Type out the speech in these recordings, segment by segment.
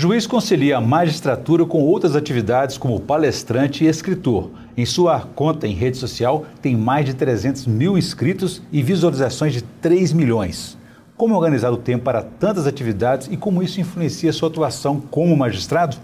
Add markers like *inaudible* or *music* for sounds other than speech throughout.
Juiz concilia a magistratura com outras atividades como palestrante e escritor. Em sua conta em rede social tem mais de 300 mil inscritos e visualizações de 3 milhões. Como organizar o tempo para tantas atividades e como isso influencia sua atuação como magistrado?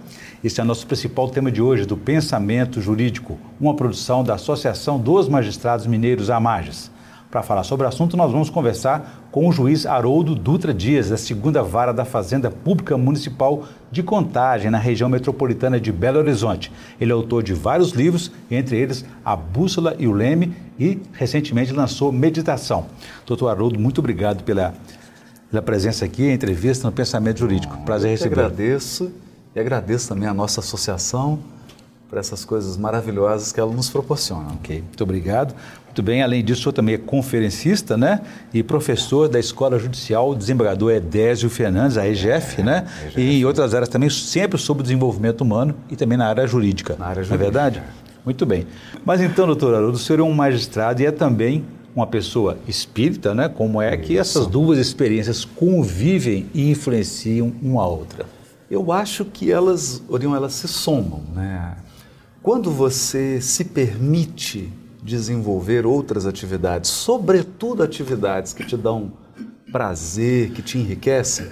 Esse é o nosso principal tema de hoje do Pensamento Jurídico, uma produção da Associação dos Magistrados Mineiros Amages. Para falar sobre o assunto, nós vamos conversar com o juiz Haroldo Dutra Dias, da segunda vara da Fazenda Pública Municipal de Contagem, na região metropolitana de Belo Horizonte. Ele é autor de vários livros, entre eles A Bússola e o Leme, e recentemente lançou Meditação. Doutor Haroldo, muito obrigado pela, pela presença aqui, a entrevista no Pensamento Jurídico. Prazer receber. Eu agradeço e agradeço também a nossa associação por essas coisas maravilhosas que ela nos proporciona. Ok, muito obrigado. Muito bem, além disso, o senhor também é conferencista, né? E professor da Escola Judicial, desembargador Edésio Fernandes, a EGF, é, né? EGF. E em outras áreas também, sempre sobre desenvolvimento humano e também na área jurídica. Na área jurídica. Não é verdade? Muito bem. Mas então, doutor Haroldo, o senhor é um magistrado e é também uma pessoa espírita, né? Como é que essas duas experiências convivem e influenciam uma a outra? Eu acho que elas, Orion, elas se somam, né? Quando você se permite desenvolver outras atividades, sobretudo atividades que te dão prazer, que te enriquecem,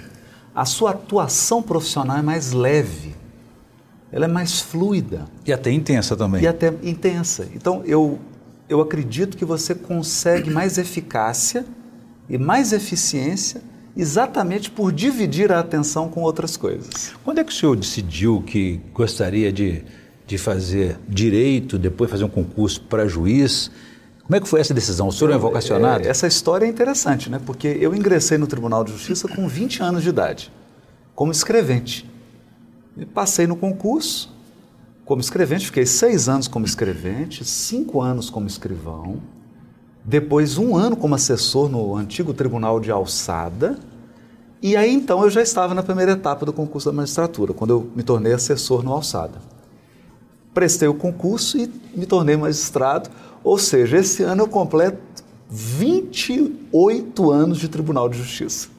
a sua atuação profissional é mais leve, ela é mais fluida. E até intensa também. E até intensa. Então, eu, eu acredito que você consegue mais eficácia e mais eficiência exatamente por dividir a atenção com outras coisas. Quando é que o senhor decidiu que gostaria de de fazer direito, depois fazer um concurso para juiz. Como é que foi essa decisão? O senhor é vocacionado? É, essa história é interessante, né? Porque eu ingressei no Tribunal de Justiça com 20 anos de idade, como escrevente. E passei no concurso como escrevente, fiquei seis anos como escrevente, cinco anos como escrivão, depois um ano como assessor no antigo Tribunal de Alçada, e aí então eu já estava na primeira etapa do concurso da magistratura, quando eu me tornei assessor no Alçada prestei o concurso e me tornei magistrado. Ou seja, esse ano eu completo 28 anos de Tribunal de Justiça.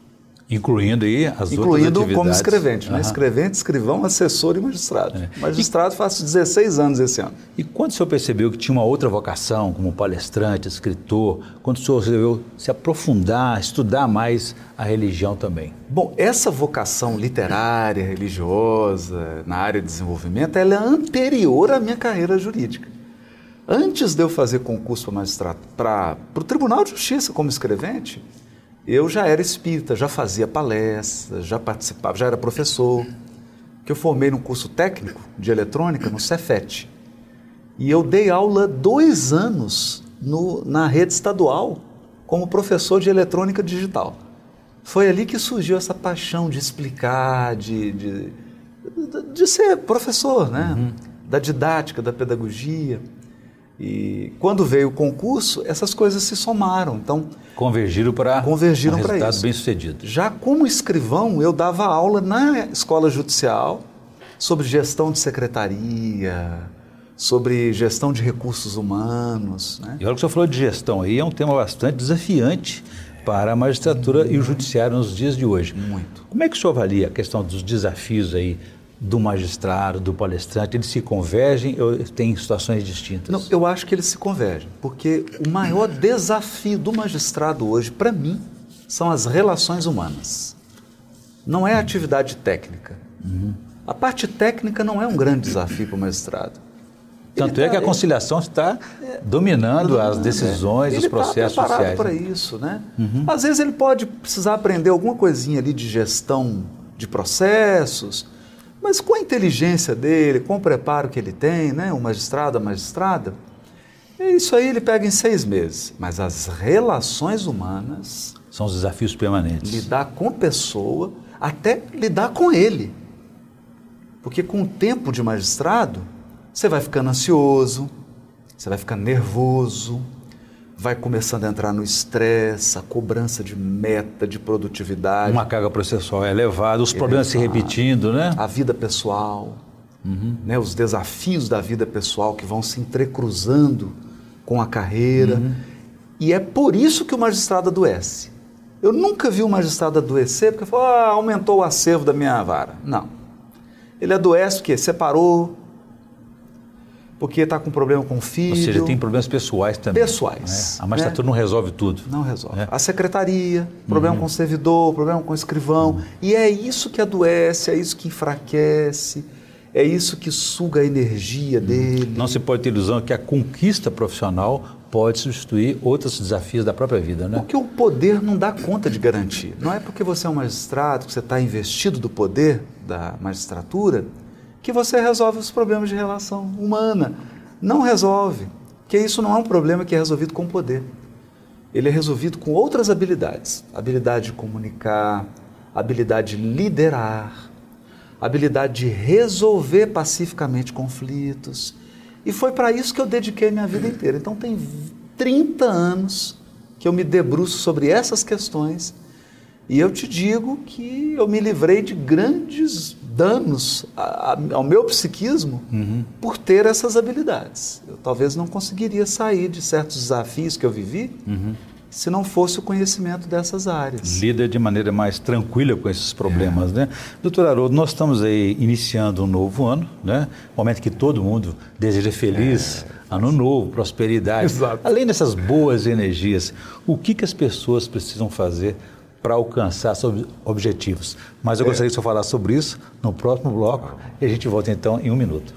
Incluindo aí as Incluindo outras como escrevente, uhum. né? Escrevente, escrevão, assessor e magistrado. É. Magistrado e, faço 16 anos esse ano. E quando o senhor percebeu que tinha uma outra vocação, como palestrante, escritor, quando o senhor resolveu se aprofundar, estudar mais a religião também? Bom, essa vocação literária, religiosa, na área de desenvolvimento, ela é anterior à minha carreira jurídica. Antes de eu fazer concurso para magistrado, para o Tribunal de Justiça como escrevente, eu já era espírita, já fazia palestras, já participava, já era professor, que eu formei num curso técnico de eletrônica no Cefet. E eu dei aula dois anos no, na rede estadual como professor de eletrônica digital. Foi ali que surgiu essa paixão de explicar, de, de, de ser professor, né? Uhum. Da didática, da pedagogia. E quando veio o concurso, essas coisas se somaram. Então, convergiram para convergiram um resultado isso. bem sucedido. Já como escrivão, eu dava aula na escola judicial sobre gestão de secretaria, sobre gestão de recursos humanos. Né? E olha que o senhor falou de gestão aí, é um tema bastante desafiante para a magistratura Muito. e o judiciário nos dias de hoje. Muito. Como é que o senhor avalia a questão dos desafios aí do magistrado, do palestrante, eles se convergem ou têm situações distintas? Não, eu acho que eles se convergem, porque o maior desafio do magistrado hoje, para mim, são as relações humanas. Não é a atividade técnica. Uhum. A parte técnica não é um grande desafio para o magistrado. Tanto ele é tá, que a conciliação ele, está é, dominando as decisões, os tá processos tá sociais. para isso, né? Uhum. Às vezes ele pode precisar aprender alguma coisinha ali de gestão de processos, mas com a inteligência dele, com o preparo que ele tem, né, o magistrado, a magistrada, é isso aí ele pega em seis meses. Mas as relações humanas. São os desafios permanentes. Lidar com a pessoa, até lidar com ele. Porque com o tempo de magistrado, você vai ficando ansioso, você vai ficando nervoso, vai começando a entrar no estresse, a cobrança de meta, de produtividade. Uma carga processual elevada, os problemas se repetindo, né? A vida pessoal, uhum. né? os desafios da vida pessoal que vão se entrecruzando com a carreira. Uhum. E é por isso que o magistrado adoece. Eu nunca vi um magistrado adoecer porque falou, ah, aumentou o acervo da minha vara. Não. Ele adoece porque separou, porque está com problema com o filho. Ou seja, tem problemas pessoais também. Pessoais. Né? A magistratura né? não resolve tudo. Não resolve. É. A secretaria, problema uhum. com o servidor, problema com o escrivão. Uhum. E é isso que adoece, é isso que enfraquece, é isso que suga a energia uhum. dele. Não se pode ter ilusão que a conquista profissional pode substituir outros desafios da própria vida, né? Porque o poder não dá conta de garantir. Não é porque você é um magistrado, que você está investido do poder da magistratura, que você resolve os problemas de relação humana. Não resolve, porque isso não é um problema que é resolvido com poder. Ele é resolvido com outras habilidades: habilidade de comunicar, habilidade de liderar, habilidade de resolver pacificamente conflitos. E foi para isso que eu dediquei minha vida inteira. Então tem 30 anos que eu me debruço sobre essas questões e eu te digo que eu me livrei de grandes danos ao meu psiquismo uhum. por ter essas habilidades. Eu talvez não conseguiria sair de certos desafios que eu vivi uhum. se não fosse o conhecimento dessas áreas. Lida de maneira mais tranquila com esses problemas, é. né? Doutor Haroldo, nós estamos aí iniciando um novo ano, né? Momento que todo mundo deseja feliz, é. ano novo, prosperidade. Exato. Além dessas boas energias, o que, que as pessoas precisam fazer para alcançar seus objetivos. Mas eu é. gostaria que você falasse sobre isso no próximo bloco e a gente volta então em um minuto.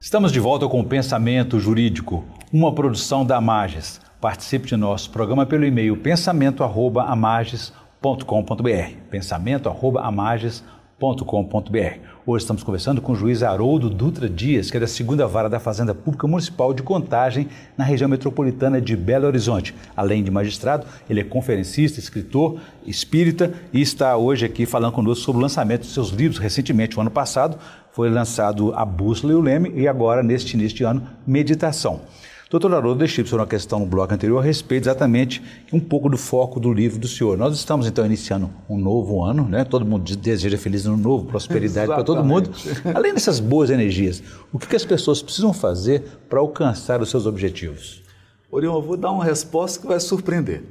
Estamos de volta com o Pensamento Jurídico, uma produção da Amages. Participe de nosso programa pelo e-mail pensamento@amages.com.br. Pensamento@amages.com.br www.juizfazenda.com.br. Hoje estamos conversando com o juiz Haroldo Dutra Dias, que é da segunda vara da Fazenda Pública Municipal de Contagem, na região metropolitana de Belo Horizonte. Além de magistrado, ele é conferencista, escritor, espírita e está hoje aqui falando conosco sobre o lançamento de seus livros. Recentemente, o ano passado, foi lançado A Bússola e o Leme e agora, neste início de ano, Meditação. Doutor Haroldo, deixei para uma questão no bloco anterior a respeito exatamente um pouco do foco do livro do senhor. Nós estamos então iniciando um novo ano, né? todo mundo deseja feliz ano novo, prosperidade para todo mundo. Além dessas boas energias, o que, que as pessoas precisam fazer para alcançar os seus objetivos? Orion, eu vou dar uma resposta que vai surpreender.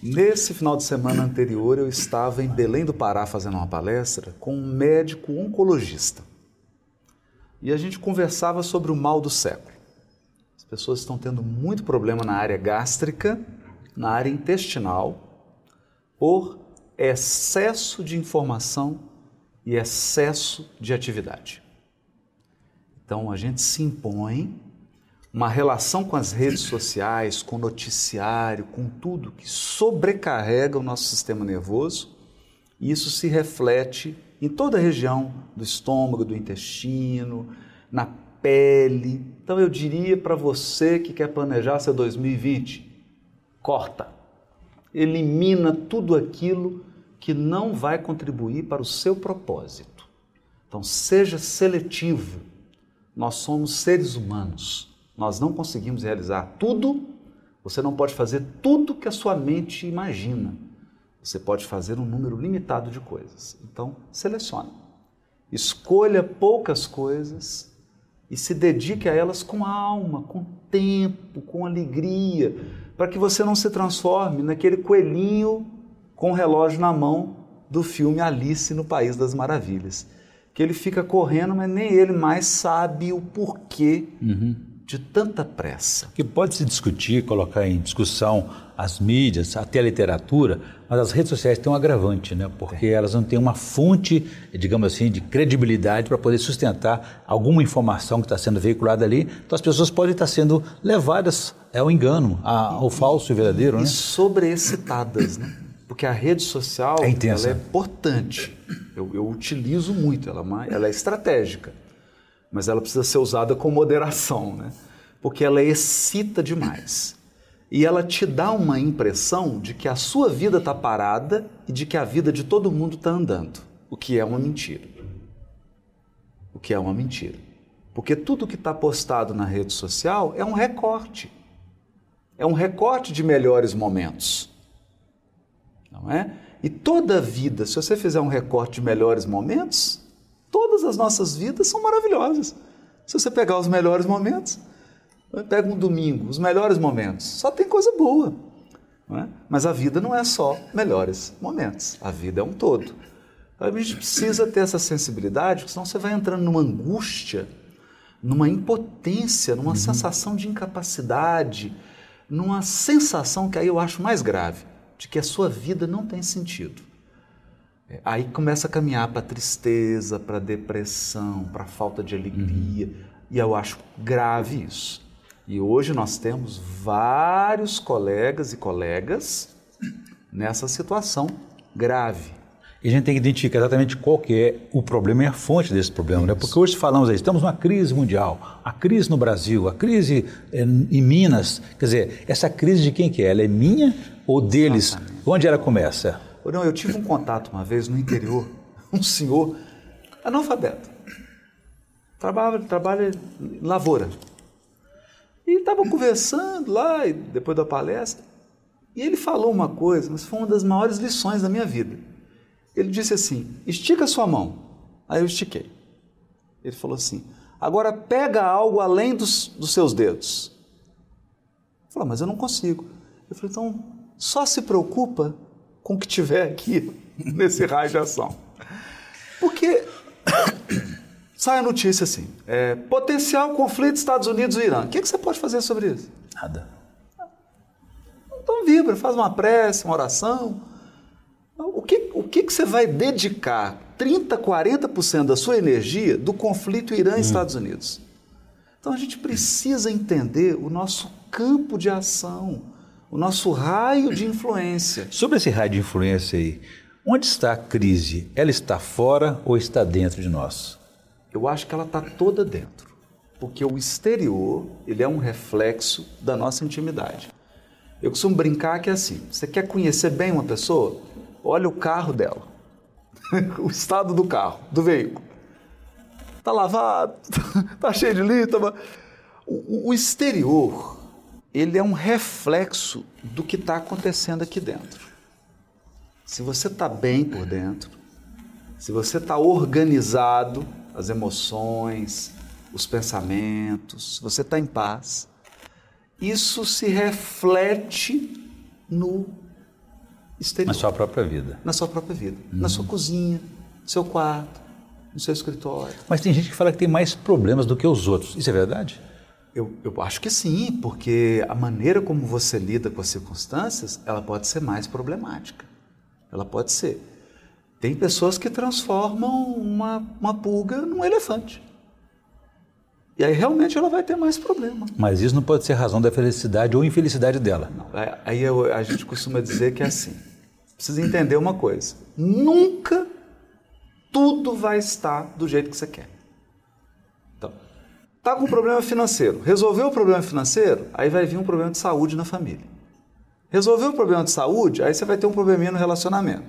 Nesse final de semana anterior, eu estava em Belém do Pará fazendo uma palestra com um médico oncologista. E a gente conversava sobre o mal do século pessoas estão tendo muito problema na área gástrica, na área intestinal, por excesso de informação e excesso de atividade. Então a gente se impõe uma relação com as redes sociais, com o noticiário, com tudo que sobrecarrega o nosso sistema nervoso, e isso se reflete em toda a região do estômago, do intestino, na pele. Então eu diria para você que quer planejar seu 2020, corta. Elimina tudo aquilo que não vai contribuir para o seu propósito. Então seja seletivo. Nós somos seres humanos. Nós não conseguimos realizar tudo. Você não pode fazer tudo que a sua mente imagina. Você pode fazer um número limitado de coisas. Então, selecione. Escolha poucas coisas e se dedique a elas com alma, com tempo, com alegria, para que você não se transforme naquele coelhinho com o relógio na mão do filme Alice no País das Maravilhas. Que ele fica correndo, mas nem ele mais sabe o porquê uhum de tanta pressa? Que pode se discutir, colocar em discussão as mídias, até a literatura, mas as redes sociais têm um agravante, né? Porque é. elas não têm uma fonte, digamos assim, de credibilidade para poder sustentar alguma informação que está sendo veiculada ali. Então as pessoas podem estar sendo levadas ao engano, ao falso e verdadeiro, e né? sobreexcitadas, né? Porque a rede social é, ela é importante. Eu, eu utilizo muito, ela, é ela é estratégica mas ela precisa ser usada com moderação, né? porque ela excita demais. E ela te dá uma impressão de que a sua vida está parada e de que a vida de todo mundo está andando, o que é uma mentira. O que é uma mentira. Porque tudo que está postado na rede social é um recorte. É um recorte de melhores momentos. Não é? E toda a vida, se você fizer um recorte de melhores momentos, Todas as nossas vidas são maravilhosas. Se você pegar os melhores momentos, pega um domingo, os melhores momentos, só tem coisa boa. É? Mas a vida não é só melhores momentos, a vida é um todo. A gente precisa ter essa sensibilidade, senão você vai entrando numa angústia, numa impotência, numa uhum. sensação de incapacidade, numa sensação que aí eu acho mais grave, de que a sua vida não tem sentido. É, aí começa a caminhar para tristeza, para depressão, para falta de alegria, uhum. e eu acho grave isso. E hoje nós temos vários colegas e colegas nessa situação grave. E a gente tem que identificar exatamente qual que é o problema e a fonte desse problema, né? Porque hoje falamos aí, estamos numa crise mundial, a crise no Brasil, a crise eh, em Minas, quer dizer, essa crise de quem que é? Ela é minha ou deles? Exatamente. Onde ela começa? Não, eu tive um contato uma vez no interior, *laughs* um senhor analfabeto, trabalha, trabalha em lavoura, e estava conversando lá, depois da palestra, e ele falou uma coisa, mas foi uma das maiores lições da minha vida. Ele disse assim: estica sua mão. Aí eu estiquei. Ele falou assim: agora pega algo além dos, dos seus dedos. Eu falei, mas eu não consigo. Eu falei, então só se preocupa com o que tiver aqui *laughs* nesse raio de ação. Porque *coughs* sai a notícia assim: é, potencial conflito Estados Unidos e Irã. O que, é que você pode fazer sobre isso? Nada. Então vibra, faz uma prece, uma oração. O que, o que, que você vai dedicar 30%, 40% da sua energia do conflito Irã e hum. Estados Unidos? Então a gente precisa entender o nosso campo de ação, o nosso raio de influência. Sobre esse raio de influência aí, onde está a crise? Ela está fora ou está dentro de nós? Eu acho que ela está toda dentro, porque o exterior ele é um reflexo da nossa intimidade. Eu costumo brincar que é assim: você quer conhecer bem uma pessoa? Olha o carro dela, *laughs* o estado do carro, do veículo. Tá lavado, *laughs* tá cheio de lítama. O, o exterior ele é um reflexo do que está acontecendo aqui dentro. Se você está bem por dentro, se você está organizado, as emoções, os pensamentos, você está em paz, isso se reflete no exterior. Na sua própria vida. Na sua própria vida. Uhum. Na sua cozinha, no seu quarto, no seu escritório. Mas tem gente que fala que tem mais problemas do que os outros. Isso é verdade? Eu, eu acho que sim, porque a maneira como você lida com as circunstâncias, ela pode ser mais problemática. Ela pode ser. Tem pessoas que transformam uma, uma pulga num elefante. E aí realmente ela vai ter mais problema. Mas isso não pode ser razão da felicidade ou infelicidade dela. Não, aí eu, a gente costuma dizer que é assim. Precisa entender uma coisa. Nunca tudo vai estar do jeito que você quer. Tá com um problema financeiro. Resolveu o problema financeiro, aí vai vir um problema de saúde na família. Resolveu o problema de saúde, aí você vai ter um probleminha no relacionamento.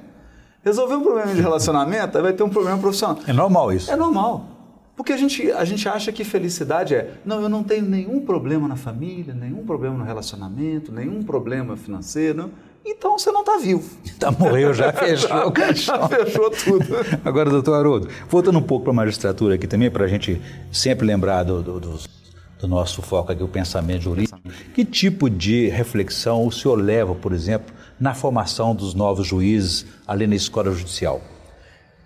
Resolver um problema de relacionamento, aí vai ter um problema profissional. É normal isso. É normal. Porque a gente, a gente acha que felicidade é, não, eu não tenho nenhum problema na família, nenhum problema no relacionamento, nenhum problema financeiro. Então você não está vivo. *laughs* Tá, morreu, já fechou *laughs* já, o Já fechou tudo. Agora, doutor Haroldo, voltando um pouco para a magistratura aqui também, para a gente sempre lembrar do, do, do, do, nosso foco aqui, o pensamento jurídico. Que tipo de reflexão o senhor leva, por exemplo, na formação dos novos juízes ali na escola judicial?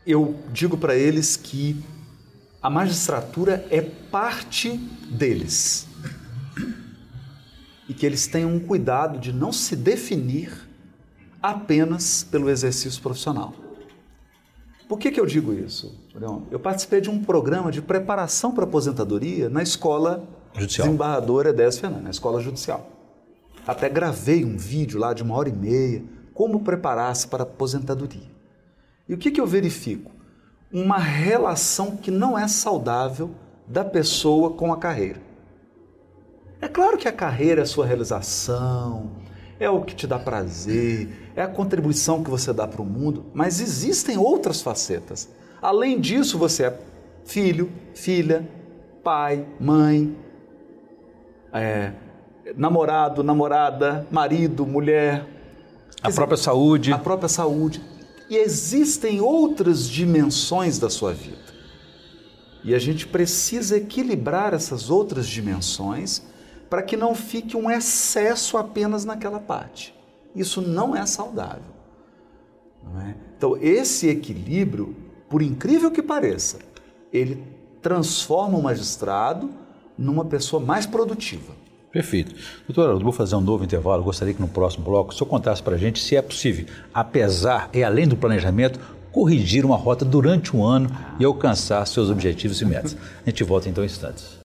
Eu digo para eles que a magistratura é parte deles. E que eles tenham um cuidado de não se definir apenas pelo exercício profissional. Por que, que eu digo isso? Eu participei de um programa de preparação para aposentadoria na escola judicial. desembargadora Edés Fernandes, na escola judicial. Até gravei um vídeo lá de uma hora e meia, como preparar-se para a aposentadoria. E o que, que eu verifico? Uma relação que não é saudável da pessoa com a carreira. É claro que a carreira é a sua realização, é o que te dá prazer, é a contribuição que você dá para o mundo, mas existem outras facetas. Além disso, você é filho, filha, pai, mãe, é, namorado, namorada, marido, mulher. A dizer, própria saúde. A própria saúde. E existem outras dimensões da sua vida. E a gente precisa equilibrar essas outras dimensões para que não fique um excesso apenas naquela parte. Isso não é saudável. Não é? Então, esse equilíbrio, por incrível que pareça, ele transforma o magistrado numa pessoa mais produtiva. Perfeito. Doutor, eu vou fazer um novo intervalo. Gostaria que no próximo bloco o senhor contasse para a gente se é possível, apesar e além do planejamento, corrigir uma rota durante um ano e alcançar seus objetivos e metas. A gente volta então em instantes.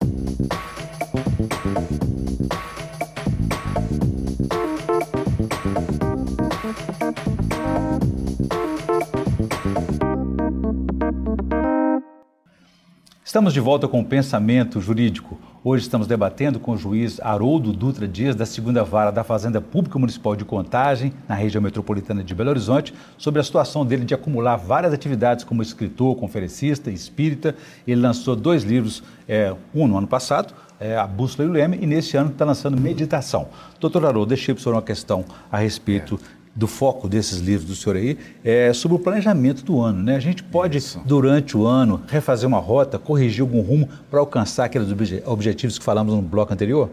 Estamos de volta com o pensamento jurídico. Hoje estamos debatendo com o juiz Haroldo Dutra Dias, da segunda vara da Fazenda Pública Municipal de Contagem, na região metropolitana de Belo Horizonte, sobre a situação dele de acumular várias atividades como escritor, conferencista, espírita. Ele lançou dois livros, é, um no ano passado, é, A Bússola e o Leme, e nesse ano está lançando Meditação. Doutor Haroldo, deixei para o senhor uma questão a respeito do foco desses livros do senhor aí é sobre o planejamento do ano. Né? A gente pode, Isso. durante o ano, refazer uma rota, corrigir algum rumo para alcançar aqueles objetivos que falamos no bloco anterior?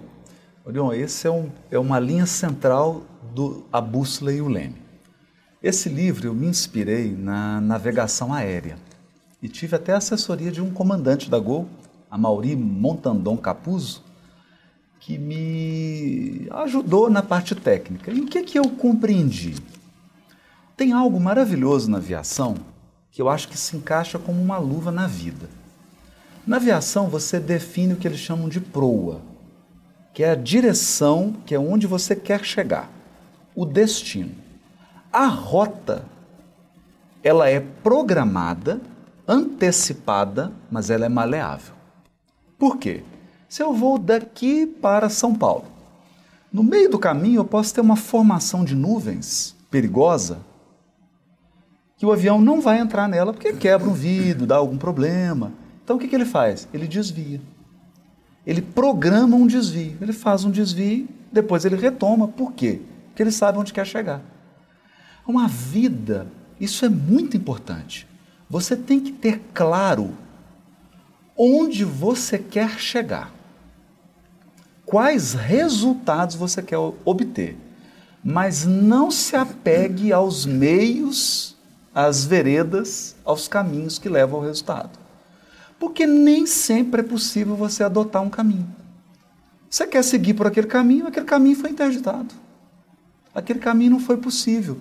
Orion, esse é, um, é uma linha central do A Bússola e o Leme. Esse livro eu me inspirei na navegação aérea e tive até a assessoria de um comandante da Gol, a Mauri Montandon Capuzzo, que me ajudou na parte técnica. E o que, que eu compreendi? Tem algo maravilhoso na aviação que eu acho que se encaixa como uma luva na vida. Na aviação, você define o que eles chamam de proa, que é a direção, que é onde você quer chegar, o destino. A rota, ela é programada, antecipada, mas ela é maleável. Por quê? Se eu vou daqui para São Paulo, no meio do caminho eu posso ter uma formação de nuvens perigosa que o avião não vai entrar nela porque quebra um vidro, dá algum problema. Então o que, que ele faz? Ele desvia. Ele programa um desvio. Ele faz um desvio, depois ele retoma. Por quê? Porque ele sabe onde quer chegar. Uma vida, isso é muito importante. Você tem que ter claro onde você quer chegar quais resultados você quer obter. Mas não se apegue aos meios, às veredas, aos caminhos que levam ao resultado. Porque nem sempre é possível você adotar um caminho. Você quer seguir por aquele caminho, aquele caminho foi interditado. Aquele caminho não foi possível.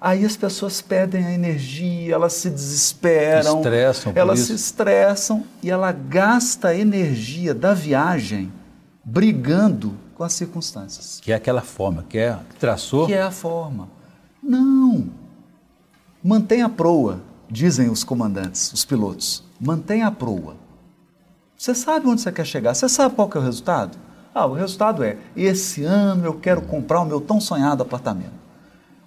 Aí as pessoas perdem a energia, elas se desesperam, estressam elas se estressam e ela gasta a energia da viagem brigando com as circunstâncias. Que é aquela forma, que é traçou. Que é a forma. Não. Mantenha a proa, dizem os comandantes, os pilotos. Mantenha a proa. Você sabe onde você quer chegar, você sabe qual que é o resultado? Ah, o resultado é: esse ano eu quero comprar o meu tão sonhado apartamento.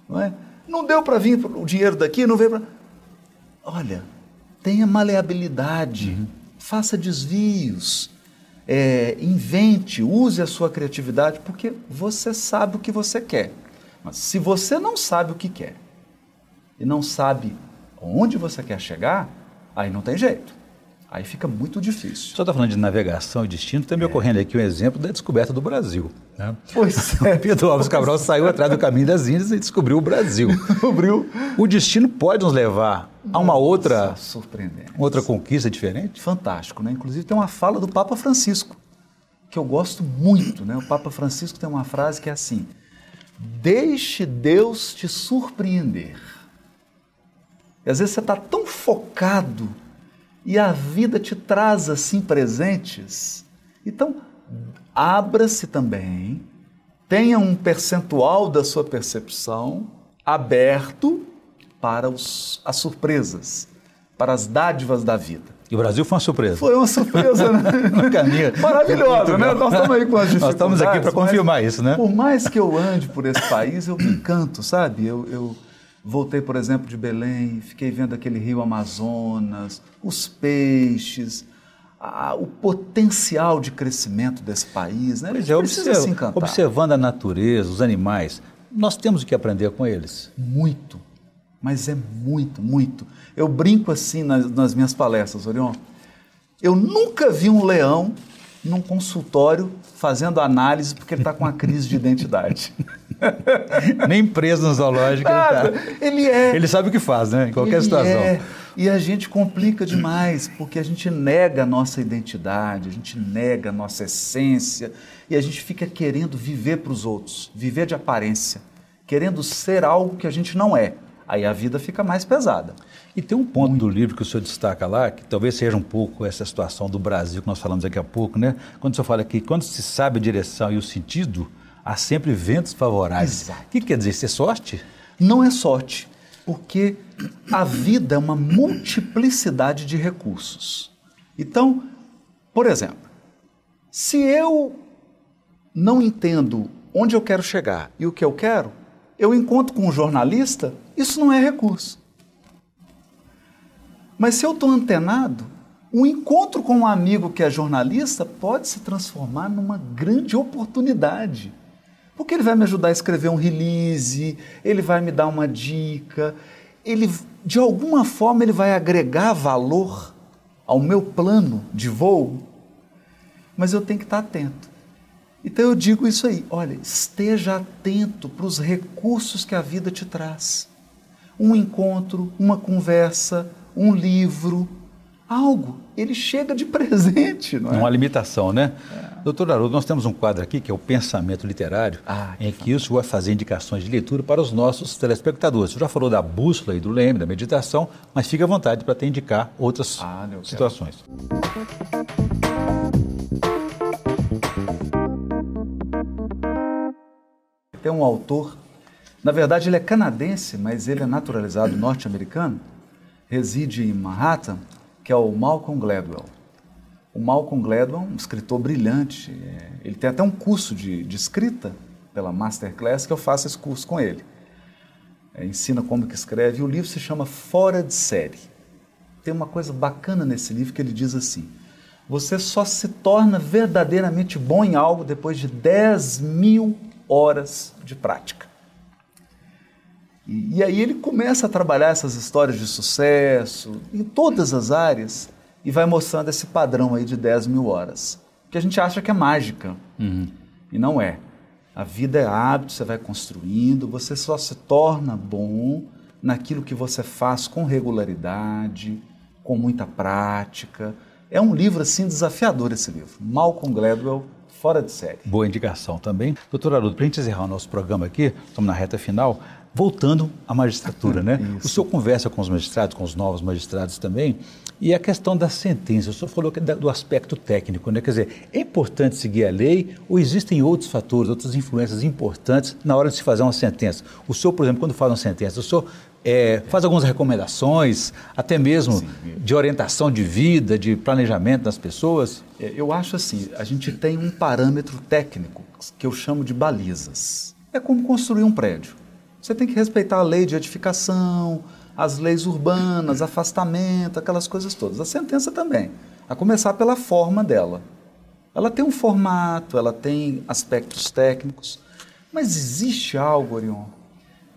Não é? Não deu para vir o dinheiro daqui, não veio para. Olha, tenha maleabilidade, uhum. faça desvios, é, invente, use a sua criatividade, porque você sabe o que você quer. Mas se você não sabe o que quer e não sabe onde você quer chegar, aí não tem jeito. Aí fica muito difícil. Só está falando de navegação e destino, está me é. ocorrendo aqui um exemplo da descoberta do Brasil. Né? Pois *laughs* é. Pedro Alves Cabral saiu atrás do caminho das Índias e descobriu o Brasil. *laughs* descobriu. O destino pode nos levar a uma outra, surpreendente. outra conquista diferente? Fantástico, né? Inclusive tem uma fala do Papa Francisco, que eu gosto muito, né? O Papa Francisco tem uma frase que é assim: Deixe Deus te surpreender. E às vezes você está tão focado e a vida te traz assim presentes. Então, abra-se também, tenha um percentual da sua percepção aberto para os, as surpresas, para as dádivas da vida. E o Brasil foi uma surpresa. Foi uma surpresa, né? *laughs* no caminho. Maravilhosa, né? Nós estamos aí com as Nós estamos aqui para confirmar isso, né? Por mais que eu ande por esse país, eu me encanto, sabe? Eu, eu voltei, por exemplo, de Belém, fiquei vendo aquele rio Amazonas, os peixes, a, o potencial de crescimento desse país, né? Pois é, observa, observando a natureza, os animais, nós temos que aprender com eles. Muito mas é muito, muito. Eu brinco assim nas, nas minhas palestras, Orion. Eu nunca vi um leão num consultório fazendo análise porque ele está com uma crise de identidade. *laughs* Nem preso no zoológico Nada. ele tá. Ele é. Ele sabe o que faz, né? Em qualquer Ele situação. é. E a gente complica demais, porque a gente nega a nossa identidade, a gente nega a nossa essência e a gente fica querendo viver para os outros, viver de aparência, querendo ser algo que a gente não é. Aí a vida fica mais pesada. E tem um ponto do livro que o senhor destaca lá, que talvez seja um pouco essa situação do Brasil que nós falamos daqui a pouco, né? Quando o senhor fala que quando se sabe a direção e o sentido, há sempre ventos favoráveis. Exato. O que quer dizer? Isso é sorte? Não é sorte, porque a vida é uma multiplicidade de recursos. Então, por exemplo, se eu não entendo onde eu quero chegar e o que eu quero, eu encontro com um jornalista, isso não é recurso. Mas se eu estou antenado, um encontro com um amigo que é jornalista pode se transformar numa grande oportunidade. Porque ele vai me ajudar a escrever um release, ele vai me dar uma dica, ele de alguma forma ele vai agregar valor ao meu plano de voo, mas eu tenho que estar atento. Então eu digo isso aí, olha, esteja atento para os recursos que a vida te traz. Um encontro, uma conversa, um livro, algo, ele chega de *laughs* presente, não é? Uma limitação, né? Doutor Haroldo, nós temos um quadro aqui que é o Pensamento Literário, Ah, que em que o senhor vai fazer indicações de leitura para os nossos telespectadores. O senhor já falou da bússola e do leme, da meditação, mas fique à vontade para até indicar outras Ah, situações. Tem um autor, na verdade ele é canadense, mas ele é naturalizado norte-americano, reside em Manhattan, que é o Malcolm Gladwell. O Malcolm Gladwell, um escritor brilhante, é, ele tem até um curso de, de escrita pela Masterclass que eu faço esse curso com ele. É, ensina como que escreve. E o livro se chama Fora de Série. Tem uma coisa bacana nesse livro que ele diz assim: você só se torna verdadeiramente bom em algo depois de 10 mil horas de prática. E, e aí ele começa a trabalhar essas histórias de sucesso em todas as áreas e vai mostrando esse padrão aí de 10 mil horas. Que a gente acha que é mágica. E não é. A vida é hábito, você vai construindo, você só se torna bom naquilo que você faz com regularidade, com muita prática. É um livro assim desafiador esse livro. Malcolm Gladwell, fora de série. Boa indicação também. Doutor Haroldo, para a gente encerrar o nosso programa aqui, estamos na reta final, voltando à magistratura, né? *laughs* Isso. O senhor conversa com os magistrados, com os novos magistrados também, e a questão da sentença, o senhor falou é do aspecto técnico, né? Quer dizer, é importante seguir a lei ou existem outros fatores, outras influências importantes na hora de se fazer uma sentença? O senhor, por exemplo, quando faz uma sentença, o senhor eh, faz algumas recomendações, até mesmo de orientação de vida, de planejamento das pessoas? É, Eu acho assim, a gente tem um parâmetro técnico que eu chamo de balizas. É como construir um prédio. Você tem que respeitar a lei de edificação, as leis urbanas, afastamento, aquelas coisas todas. A sentença também, a começar pela forma dela. Ela tem um formato, ela tem aspectos técnicos, mas existe algo, Orion,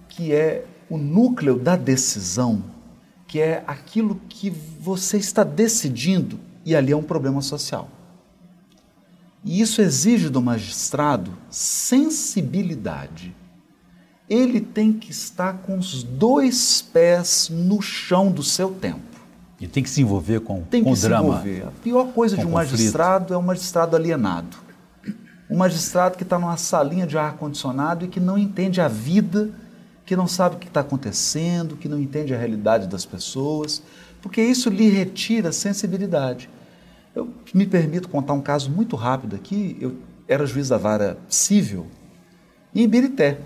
que é o núcleo da decisão, que é aquilo que você está decidindo, e ali é um problema social. E isso exige do magistrado sensibilidade. Ele tem que estar com os dois pés no chão do seu tempo. E tem que se envolver com, Tem com que o se drama. envolver. A pior coisa Com de um conflito. magistrado é um magistrado alienado. Um magistrado que está numa salinha de ar-condicionado e que não entende a vida, que não sabe o que está acontecendo, que não entende a realidade das pessoas, porque isso lhe retira a sensibilidade. Eu me permito contar um caso muito rápido aqui. Eu era juiz da vara civil em Ibirité.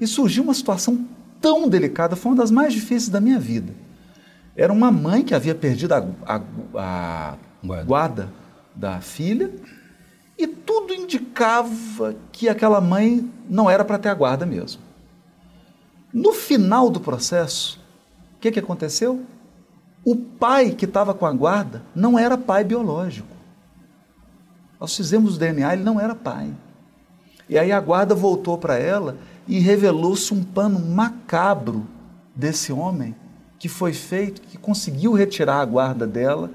E surgiu uma situação tão delicada, foi uma das mais difíceis da minha vida. Era uma mãe que havia perdido a, a- a Guarda. guarda da filha e tudo indicava que aquela mãe não era para ter a guarda mesmo. No final do processo, o que, que aconteceu? O pai que estava com a guarda não era pai biológico. Nós fizemos o DNA, ele não era pai. E aí a guarda voltou para ela e revelou-se um pano macabro desse homem que foi feito, que conseguiu retirar a guarda dela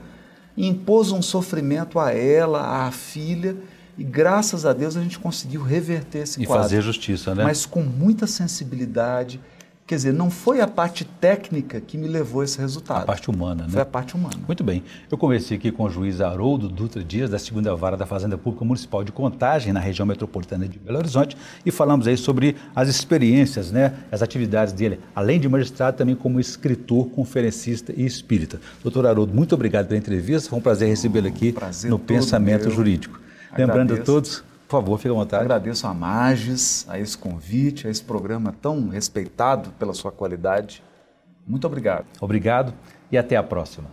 impôs um sofrimento a ela, à filha, e graças a Deus a gente conseguiu reverter esse e quadro. E fazer justiça, né? Mas com muita sensibilidade. Quer dizer, não foi a parte técnica que me levou a esse resultado. A parte humana, né? Foi a parte humana. Muito bem. Eu conversei aqui com o juiz Haroldo Dutra Dias, da segunda vara da Fazenda Pública Municipal de Contagem, na região metropolitana de Belo Horizonte, e falamos aí sobre as experiências, né, as atividades dele, além de magistrado, também como escritor, conferencista e espírita. Doutor Haroldo, muito obrigado pela entrevista, foi um prazer recebê-lo aqui prazer no Pensamento meu. Jurídico. Lembrando Agradeço. a todos, por favor, fique à vontade. Agradeço a Magis, a esse convite, a esse programa tão respeitado pela sua qualidade. Muito obrigado. Obrigado e até a próxima.